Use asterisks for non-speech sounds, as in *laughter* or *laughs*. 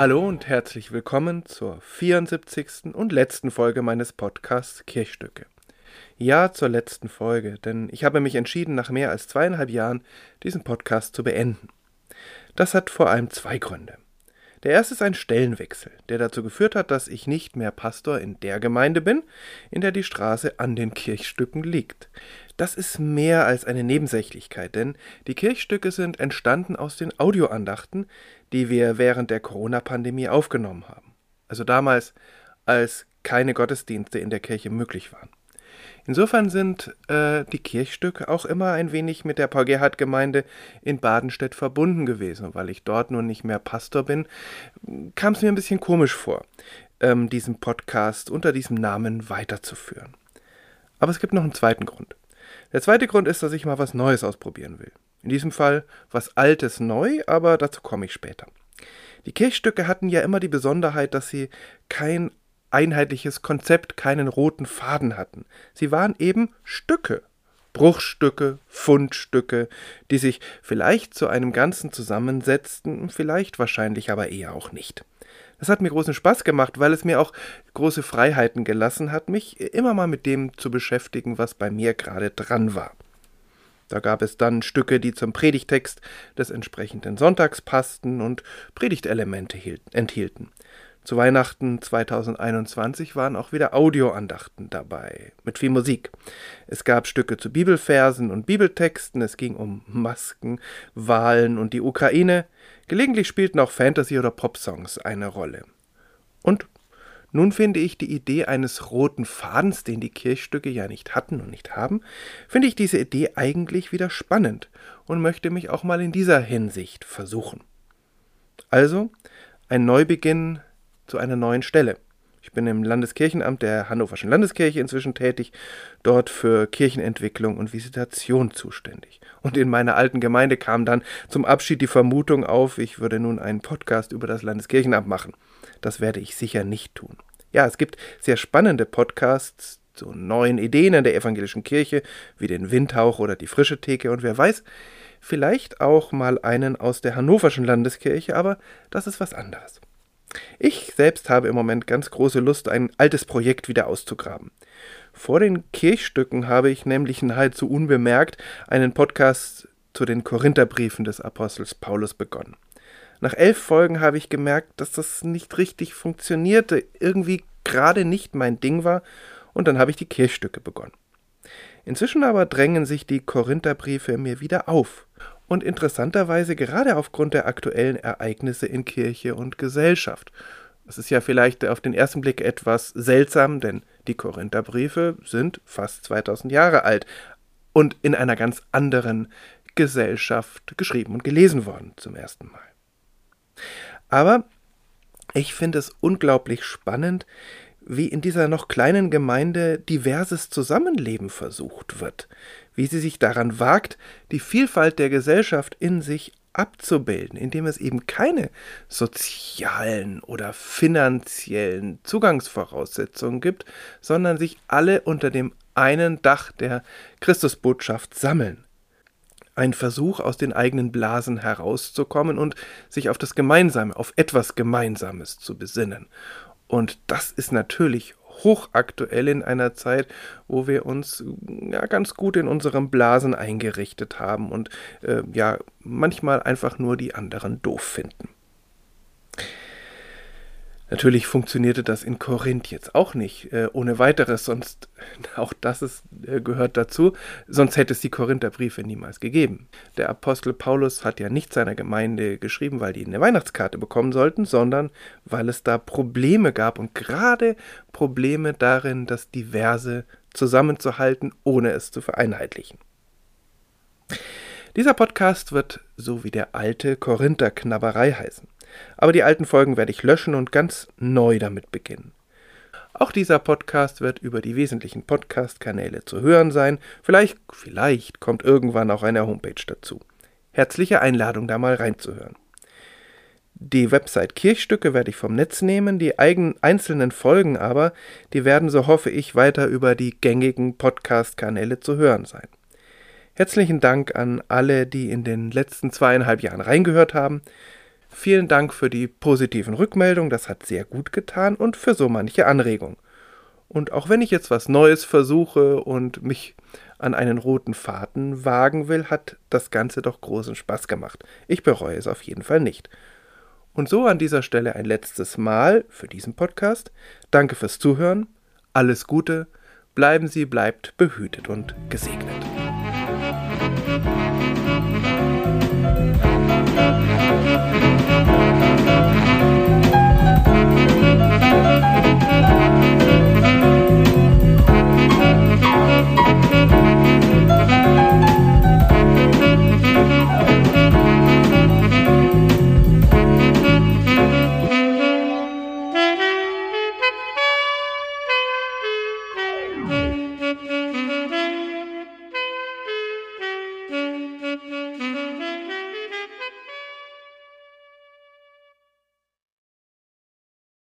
Hallo und herzlich willkommen zur 74. und letzten Folge meines Podcasts Kirchstücke. Ja, zur letzten Folge, denn ich habe mich entschieden, nach mehr als zweieinhalb Jahren diesen Podcast zu beenden. Das hat vor allem zwei Gründe. Der erste ist ein Stellenwechsel, der dazu geführt hat, dass ich nicht mehr Pastor in der Gemeinde bin, in der die Straße an den Kirchstücken liegt. Das ist mehr als eine Nebensächlichkeit, denn die Kirchstücke sind entstanden aus den Audioandachten, die wir während der Corona-Pandemie aufgenommen haben. Also damals, als keine Gottesdienste in der Kirche möglich waren. Insofern sind äh, die Kirchstücke auch immer ein wenig mit der Paul Gerhardt Gemeinde in Badenstedt verbunden gewesen. Und weil ich dort nun nicht mehr Pastor bin, kam es mir ein bisschen komisch vor, ähm, diesen Podcast unter diesem Namen weiterzuführen. Aber es gibt noch einen zweiten Grund. Der zweite Grund ist, dass ich mal was Neues ausprobieren will. In diesem Fall was Altes neu, aber dazu komme ich später. Die Kirchstücke hatten ja immer die Besonderheit, dass sie kein einheitliches Konzept, keinen roten Faden hatten. Sie waren eben Stücke, Bruchstücke, Fundstücke, die sich vielleicht zu einem Ganzen zusammensetzten, vielleicht wahrscheinlich aber eher auch nicht. Das hat mir großen Spaß gemacht, weil es mir auch große Freiheiten gelassen hat, mich immer mal mit dem zu beschäftigen, was bei mir gerade dran war. Da gab es dann Stücke, die zum Predigtext des entsprechenden Sonntags passten und Predigtelemente enthielten. Zu Weihnachten 2021 waren auch wieder Audioandachten dabei, mit viel Musik. Es gab Stücke zu Bibelversen und Bibeltexten, es ging um Masken, Wahlen und die Ukraine. Gelegentlich spielten auch Fantasy- oder Popsongs eine Rolle. Und nun finde ich die Idee eines roten Fadens, den die Kirchstücke ja nicht hatten und nicht haben, finde ich diese Idee eigentlich wieder spannend und möchte mich auch mal in dieser Hinsicht versuchen. Also ein Neubeginn zu einer neuen Stelle. Ich bin im Landeskirchenamt der Hannoverschen Landeskirche inzwischen tätig, dort für Kirchenentwicklung und Visitation zuständig. Und in meiner alten Gemeinde kam dann zum Abschied die Vermutung auf, ich würde nun einen Podcast über das Landeskirchenamt machen. Das werde ich sicher nicht tun. Ja, es gibt sehr spannende Podcasts zu neuen Ideen in der evangelischen Kirche, wie den Windhauch oder die frische Theke und wer weiß, vielleicht auch mal einen aus der Hannoverschen Landeskirche, aber das ist was anderes. Ich selbst habe im Moment ganz große Lust, ein altes Projekt wieder auszugraben. Vor den Kirchstücken habe ich nämlich nahezu unbemerkt einen Podcast zu den Korintherbriefen des Apostels Paulus begonnen. Nach elf Folgen habe ich gemerkt, dass das nicht richtig funktionierte, irgendwie gerade nicht mein Ding war, und dann habe ich die Kirchstücke begonnen. Inzwischen aber drängen sich die Korintherbriefe mir wieder auf und interessanterweise gerade aufgrund der aktuellen Ereignisse in Kirche und Gesellschaft. Das ist ja vielleicht auf den ersten Blick etwas seltsam, denn die Korintherbriefe sind fast 2000 Jahre alt und in einer ganz anderen Gesellschaft geschrieben und gelesen worden zum ersten Mal. Aber ich finde es unglaublich spannend, wie in dieser noch kleinen Gemeinde diverses Zusammenleben versucht wird, wie sie sich daran wagt, die Vielfalt der Gesellschaft in sich abzubilden, indem es eben keine sozialen oder finanziellen Zugangsvoraussetzungen gibt, sondern sich alle unter dem einen Dach der Christusbotschaft sammeln. Ein Versuch, aus den eigenen Blasen herauszukommen und sich auf das Gemeinsame, auf etwas Gemeinsames zu besinnen. Und das ist natürlich hochaktuell in einer Zeit, wo wir uns ja ganz gut in unserem Blasen eingerichtet haben und äh, ja manchmal einfach nur die anderen doof finden. Natürlich funktionierte das in Korinth jetzt auch nicht äh, ohne weiteres, sonst *laughs* auch das ist, äh, gehört dazu, sonst hätte es die Korintherbriefe niemals gegeben. Der Apostel Paulus hat ja nicht seiner Gemeinde geschrieben, weil die eine Weihnachtskarte bekommen sollten, sondern weil es da Probleme gab und gerade Probleme darin, das Diverse zusammenzuhalten, ohne es zu vereinheitlichen. Dieser Podcast wird so wie der alte Korinther-Knabberei heißen. Aber die alten Folgen werde ich löschen und ganz neu damit beginnen. Auch dieser Podcast wird über die wesentlichen Podcast-Kanäle zu hören sein. Vielleicht, vielleicht kommt irgendwann auch eine Homepage dazu. Herzliche Einladung, da mal reinzuhören. Die Website Kirchstücke werde ich vom Netz nehmen, die eigenen einzelnen Folgen aber, die werden, so hoffe ich, weiter über die gängigen Podcast-Kanäle zu hören sein. Herzlichen Dank an alle, die in den letzten zweieinhalb Jahren reingehört haben. Vielen Dank für die positiven Rückmeldungen, das hat sehr gut getan und für so manche Anregung. Und auch wenn ich jetzt was Neues versuche und mich an einen roten Faden wagen will, hat das Ganze doch großen Spaß gemacht. Ich bereue es auf jeden Fall nicht. Und so an dieser Stelle ein letztes Mal für diesen Podcast. Danke fürs Zuhören. Alles Gute. Bleiben Sie, bleibt behütet und gesegnet.